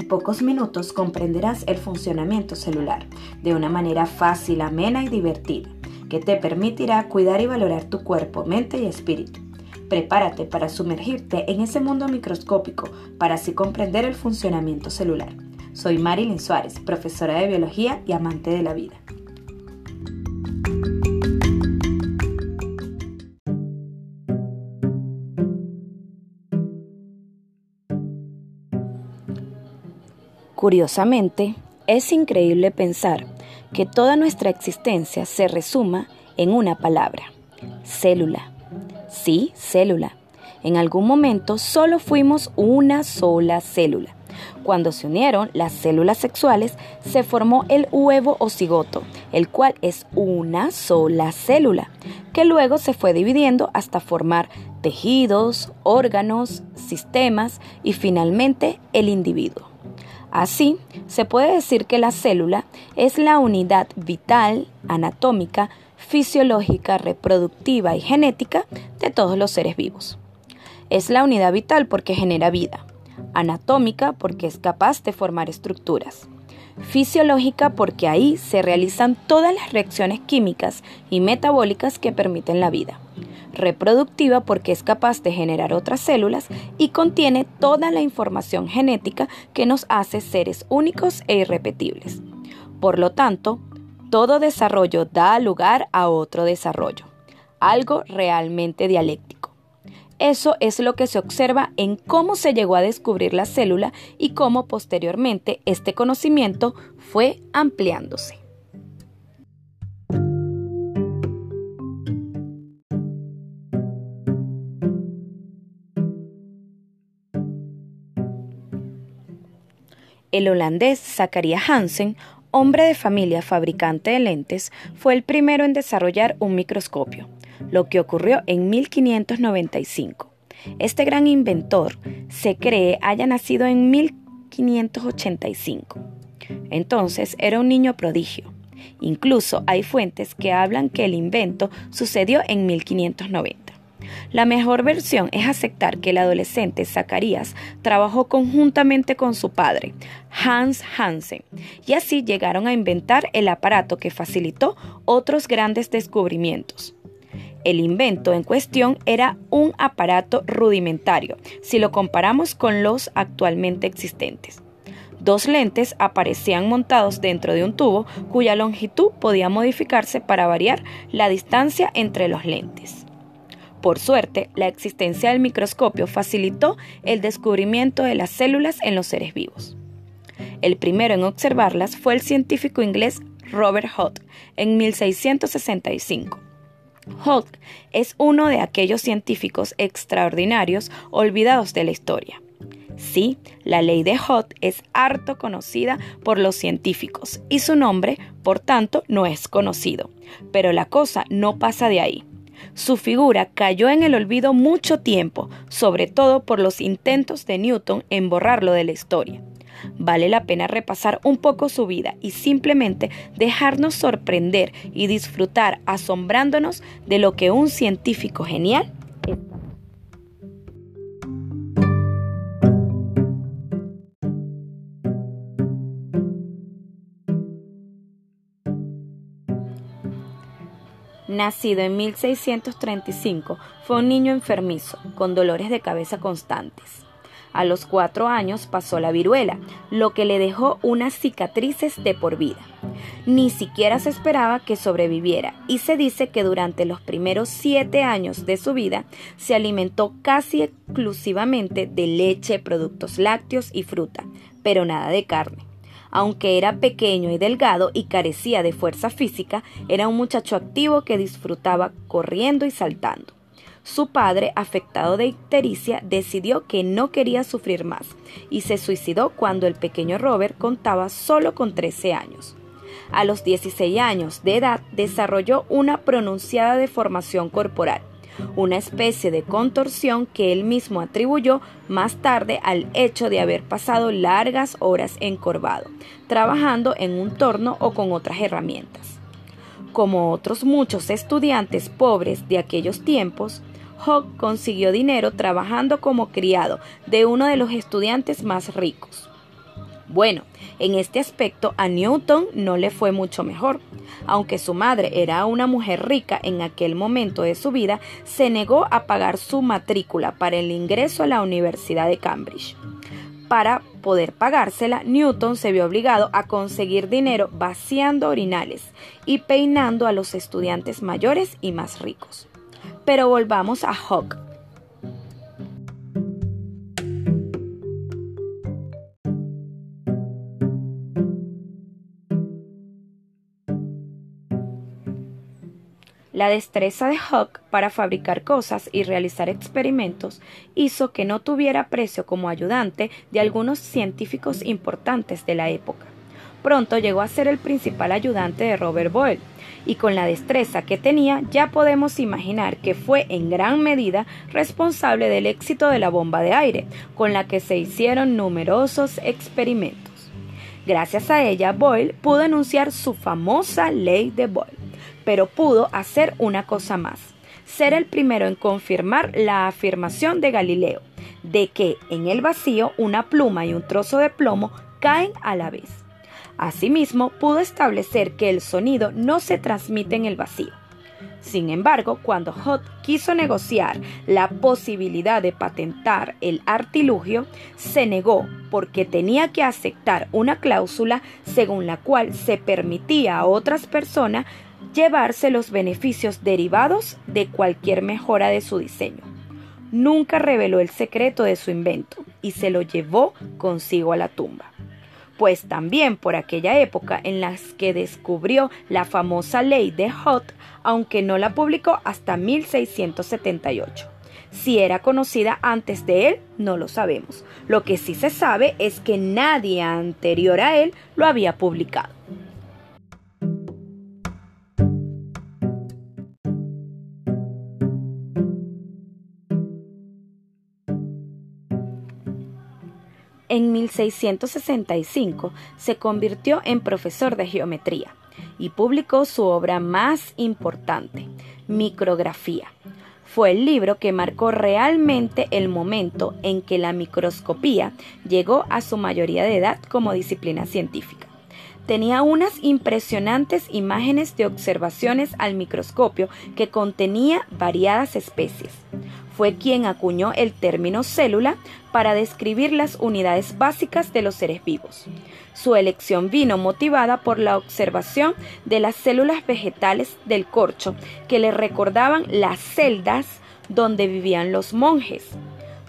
En pocos minutos comprenderás el funcionamiento celular de una manera fácil, amena y divertida, que te permitirá cuidar y valorar tu cuerpo, mente y espíritu. Prepárate para sumergirte en ese mundo microscópico para así comprender el funcionamiento celular. Soy Marilyn Suárez, profesora de biología y amante de la vida. Curiosamente, es increíble pensar que toda nuestra existencia se resuma en una palabra, célula. Sí, célula. En algún momento solo fuimos una sola célula. Cuando se unieron las células sexuales, se formó el huevo o cigoto, el cual es una sola célula, que luego se fue dividiendo hasta formar tejidos, órganos, sistemas y finalmente el individuo. Así, se puede decir que la célula es la unidad vital, anatómica, fisiológica, reproductiva y genética de todos los seres vivos. Es la unidad vital porque genera vida, anatómica porque es capaz de formar estructuras, fisiológica porque ahí se realizan todas las reacciones químicas y metabólicas que permiten la vida, reproductiva porque es capaz de generar otras células y contiene toda la información genética que nos hace seres únicos e irrepetibles. Por lo tanto, todo desarrollo da lugar a otro desarrollo, algo realmente dialéctico. Eso es lo que se observa en cómo se llegó a descubrir la célula y cómo posteriormente este conocimiento fue ampliándose. El holandés Zacharias Hansen, hombre de familia fabricante de lentes, fue el primero en desarrollar un microscopio, lo que ocurrió en 1595. Este gran inventor se cree haya nacido en 1585. Entonces era un niño prodigio. Incluso hay fuentes que hablan que el invento sucedió en 1590. La mejor versión es aceptar que el adolescente Zacarías trabajó conjuntamente con su padre, Hans Hansen, y así llegaron a inventar el aparato que facilitó otros grandes descubrimientos. El invento en cuestión era un aparato rudimentario, si lo comparamos con los actualmente existentes. Dos lentes aparecían montados dentro de un tubo cuya longitud podía modificarse para variar la distancia entre los lentes. Por suerte, la existencia del microscopio facilitó el descubrimiento de las células en los seres vivos. El primero en observarlas fue el científico inglés Robert Hooke en 1665. Hooke es uno de aquellos científicos extraordinarios olvidados de la historia. Sí, la ley de Hooke es harto conocida por los científicos y su nombre, por tanto, no es conocido. Pero la cosa no pasa de ahí. Su figura cayó en el olvido mucho tiempo, sobre todo por los intentos de Newton en borrarlo de la historia. Vale la pena repasar un poco su vida y simplemente dejarnos sorprender y disfrutar asombrándonos de lo que un científico genial nacido en 1635, fue un niño enfermizo, con dolores de cabeza constantes. A los cuatro años pasó la viruela, lo que le dejó unas cicatrices de por vida. Ni siquiera se esperaba que sobreviviera y se dice que durante los primeros siete años de su vida se alimentó casi exclusivamente de leche, productos lácteos y fruta, pero nada de carne. Aunque era pequeño y delgado y carecía de fuerza física, era un muchacho activo que disfrutaba corriendo y saltando. Su padre, afectado de ictericia, decidió que no quería sufrir más y se suicidó cuando el pequeño Robert contaba solo con 13 años. A los 16 años de edad desarrolló una pronunciada deformación corporal una especie de contorsión que él mismo atribuyó más tarde al hecho de haber pasado largas horas encorvado, trabajando en un torno o con otras herramientas. Como otros muchos estudiantes pobres de aquellos tiempos, Hawk consiguió dinero trabajando como criado de uno de los estudiantes más ricos. Bueno, en este aspecto a Newton no le fue mucho mejor. Aunque su madre era una mujer rica en aquel momento de su vida, se negó a pagar su matrícula para el ingreso a la Universidad de Cambridge. Para poder pagársela, Newton se vio obligado a conseguir dinero vaciando orinales y peinando a los estudiantes mayores y más ricos. Pero volvamos a Hawke. La destreza de Hawke para fabricar cosas y realizar experimentos hizo que no tuviera precio como ayudante de algunos científicos importantes de la época. Pronto llegó a ser el principal ayudante de Robert Boyle, y con la destreza que tenía ya podemos imaginar que fue en gran medida responsable del éxito de la bomba de aire, con la que se hicieron numerosos experimentos. Gracias a ella, Boyle pudo anunciar su famosa ley de Boyle pero pudo hacer una cosa más, ser el primero en confirmar la afirmación de Galileo, de que en el vacío una pluma y un trozo de plomo caen a la vez. Asimismo, pudo establecer que el sonido no se transmite en el vacío. Sin embargo, cuando Hot quiso negociar la posibilidad de patentar el artilugio, se negó porque tenía que aceptar una cláusula según la cual se permitía a otras personas llevarse los beneficios derivados de cualquier mejora de su diseño. Nunca reveló el secreto de su invento y se lo llevó consigo a la tumba. Pues también por aquella época en la que descubrió la famosa ley de Hot, aunque no la publicó hasta 1678. Si era conocida antes de él, no lo sabemos. Lo que sí se sabe es que nadie anterior a él lo había publicado. 1665 se convirtió en profesor de geometría y publicó su obra más importante, Micrografía. Fue el libro que marcó realmente el momento en que la microscopía llegó a su mayoría de edad como disciplina científica. Tenía unas impresionantes imágenes de observaciones al microscopio que contenía variadas especies fue quien acuñó el término célula para describir las unidades básicas de los seres vivos. Su elección vino motivada por la observación de las células vegetales del corcho que le recordaban las celdas donde vivían los monjes.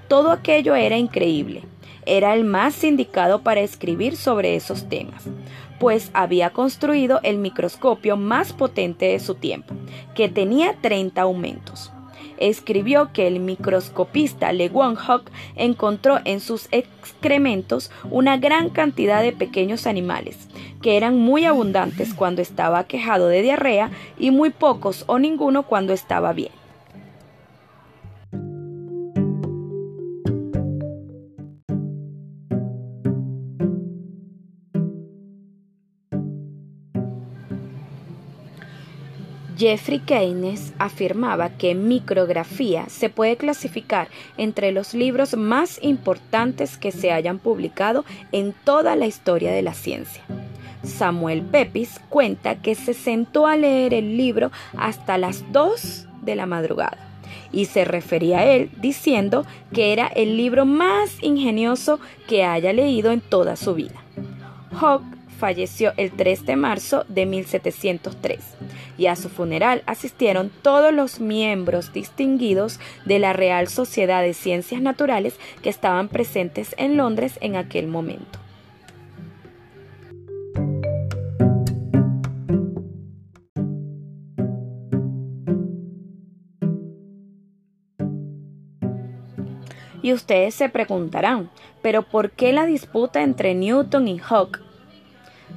Todo aquello era increíble. Era el más indicado para escribir sobre esos temas, pues había construido el microscopio más potente de su tiempo, que tenía 30 aumentos escribió que el microscopista Leeuwenhoek encontró en sus excrementos una gran cantidad de pequeños animales, que eran muy abundantes cuando estaba quejado de diarrea y muy pocos o ninguno cuando estaba bien. Jeffrey Keynes afirmaba que micrografía se puede clasificar entre los libros más importantes que se hayan publicado en toda la historia de la ciencia. Samuel Pepys cuenta que se sentó a leer el libro hasta las 2 de la madrugada y se refería a él diciendo que era el libro más ingenioso que haya leído en toda su vida falleció el 3 de marzo de 1703 y a su funeral asistieron todos los miembros distinguidos de la Real Sociedad de Ciencias Naturales que estaban presentes en Londres en aquel momento. Y ustedes se preguntarán, ¿pero por qué la disputa entre Newton y Hawke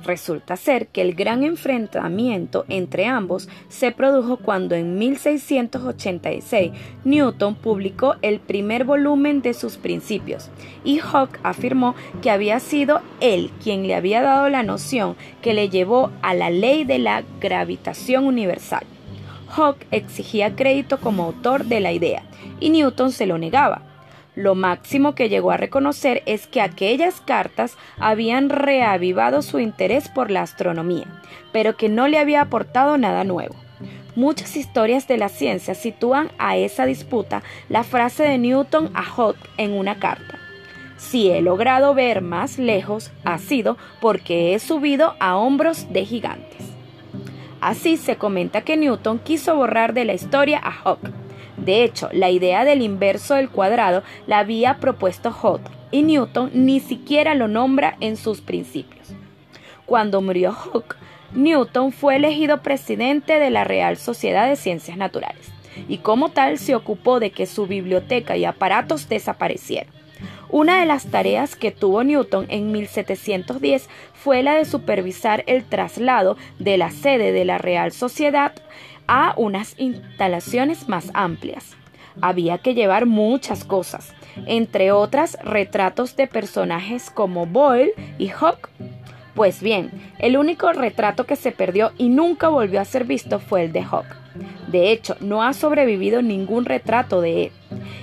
Resulta ser que el gran enfrentamiento entre ambos se produjo cuando en 1686 Newton publicó el primer volumen de sus principios y Hawke afirmó que había sido él quien le había dado la noción que le llevó a la ley de la gravitación universal. Hawke exigía crédito como autor de la idea y Newton se lo negaba Lo máximo que llegó a reconocer es que aquellas cartas habían reavivado su interés por la astronomía, pero que no le había aportado nada nuevo. Muchas historias de la ciencia sitúan a esa disputa la frase de Newton a Hooke en una carta. Si he logrado ver más lejos, ha sido porque he subido a hombros de gigantes. Así se comenta que Newton quiso borrar de la historia a Hooke. De hecho, la idea del inverso del cuadrado la había propuesto Hooke y Newton ni siquiera lo nombra en sus principios. Cuando murió Hooke, Newton fue elegido presidente de la Real Sociedad de Ciencias Naturales y como tal se ocupó de que su biblioteca y aparatos desaparecieran. Una de las tareas que tuvo Newton en 1710 fue la de supervisar el traslado de la sede de la Real Sociedad a unas instalaciones más amplias. Había que llevar muchas cosas, entre otras retratos de personajes como Boyle y Hawke pues bien, el único retrato que se perdió y nunca volvió a ser visto fue el de Hawk. De hecho, no ha sobrevivido ningún retrato de él.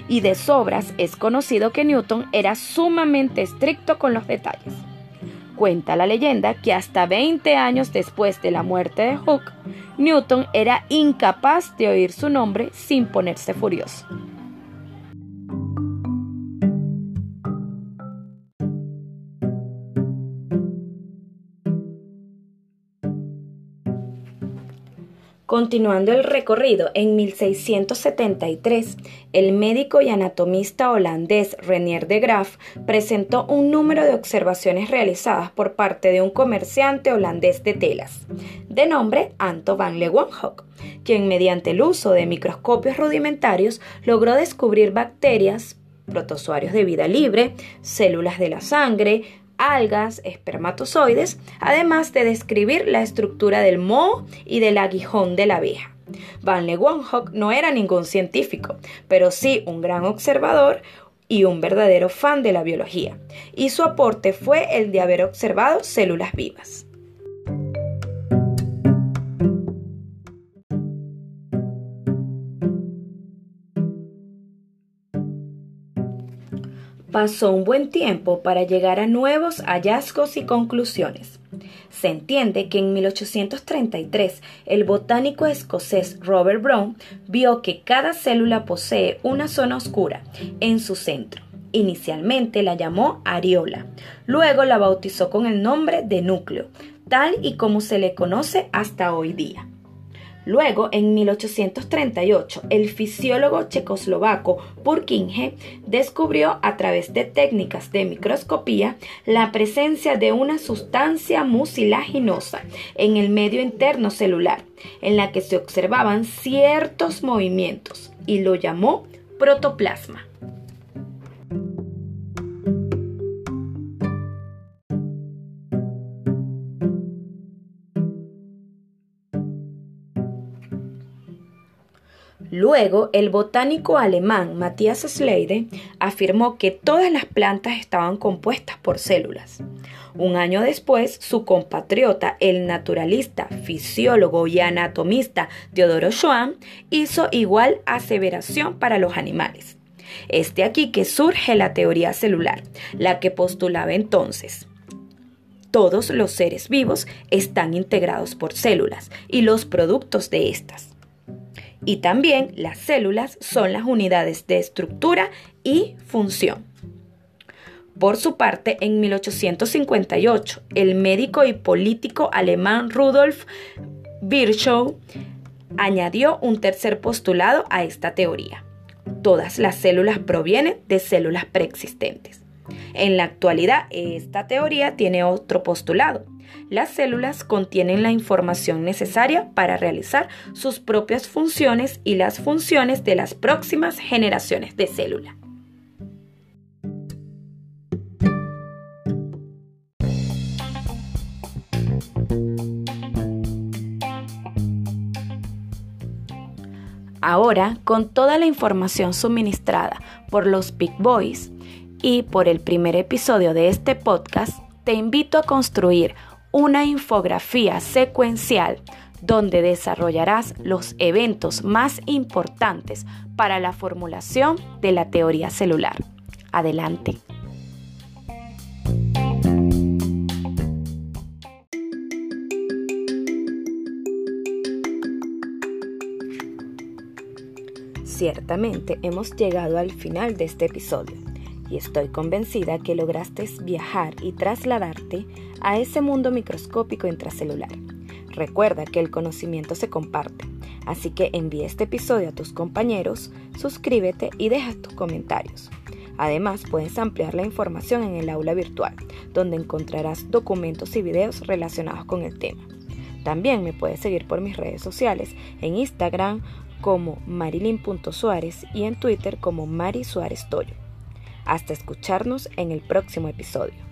Y de sobras es conocido que Newton era sumamente estricto con los detalles. Cuenta la leyenda que hasta 20 años después de la muerte de Hooke, Newton era incapaz de oír su nombre sin ponerse furioso. Continuando el recorrido, en 1673, el médico y anatomista holandés Renier de Graaf presentó un número de observaciones realizadas por parte de un comerciante holandés de telas, de nombre Anto van Leeuwenhoek, quien mediante el uso de microscopios rudimentarios logró descubrir bacterias, protozoarios de vida libre, células de la sangre, algas, espermatozoides, además de describir la estructura del moho y del aguijón de la abeja. Van Leeuwenhoek no era ningún científico, pero sí un gran observador y un verdadero fan de la biología, y su aporte fue el de haber observado células vivas. Pasó un buen tiempo para llegar a nuevos hallazgos y conclusiones. Se entiende que en 1833 el botánico escocés Robert Brown vio que cada célula posee una zona oscura en su centro. Inicialmente la llamó areola, luego la bautizó con el nombre de núcleo, tal y como se le conoce hasta hoy día. Luego, en 1838, el fisiólogo checoslovaco Purkinje descubrió a través de técnicas de microscopía la presencia de una sustancia mucilaginosa en el medio interno celular, en la que se observaban ciertos movimientos, y lo llamó protoplasma. Luego, el botánico alemán Matthias Schleide afirmó que todas las plantas estaban compuestas por células. Un año después, su compatriota, el naturalista, fisiólogo y anatomista Teodoro Schwann, hizo igual aseveración para los animales. Este aquí que surge la teoría celular, la que postulaba entonces todos los seres vivos están integrados por células y los productos de estas y también las células son las unidades de estructura y función. Por su parte, en 1858, el médico y político alemán Rudolf Virchow añadió un tercer postulado a esta teoría. Todas las células provienen de células preexistentes. En la actualidad, esta teoría tiene otro postulado, las células contienen la información necesaria para realizar sus propias funciones y las funciones de las próximas generaciones de célula. Ahora, con toda la información suministrada por los Big Boys y por el primer episodio de este podcast, te invito a construir una infografía secuencial donde desarrollarás los eventos más importantes para la formulación de la teoría celular. Adelante. Ciertamente hemos llegado al final de este episodio y estoy convencida que lograste viajar y trasladarte a ese mundo microscópico intracelular. Recuerda que el conocimiento se comparte, así que envíe este episodio a tus compañeros, suscríbete y deja tus comentarios. Además, puedes ampliar la información en el aula virtual, donde encontrarás documentos y videos relacionados con el tema. También me puedes seguir por mis redes sociales en Instagram como marilyn.suárez y en Twitter como Mari Suárez Toyo. Hasta escucharnos en el próximo episodio.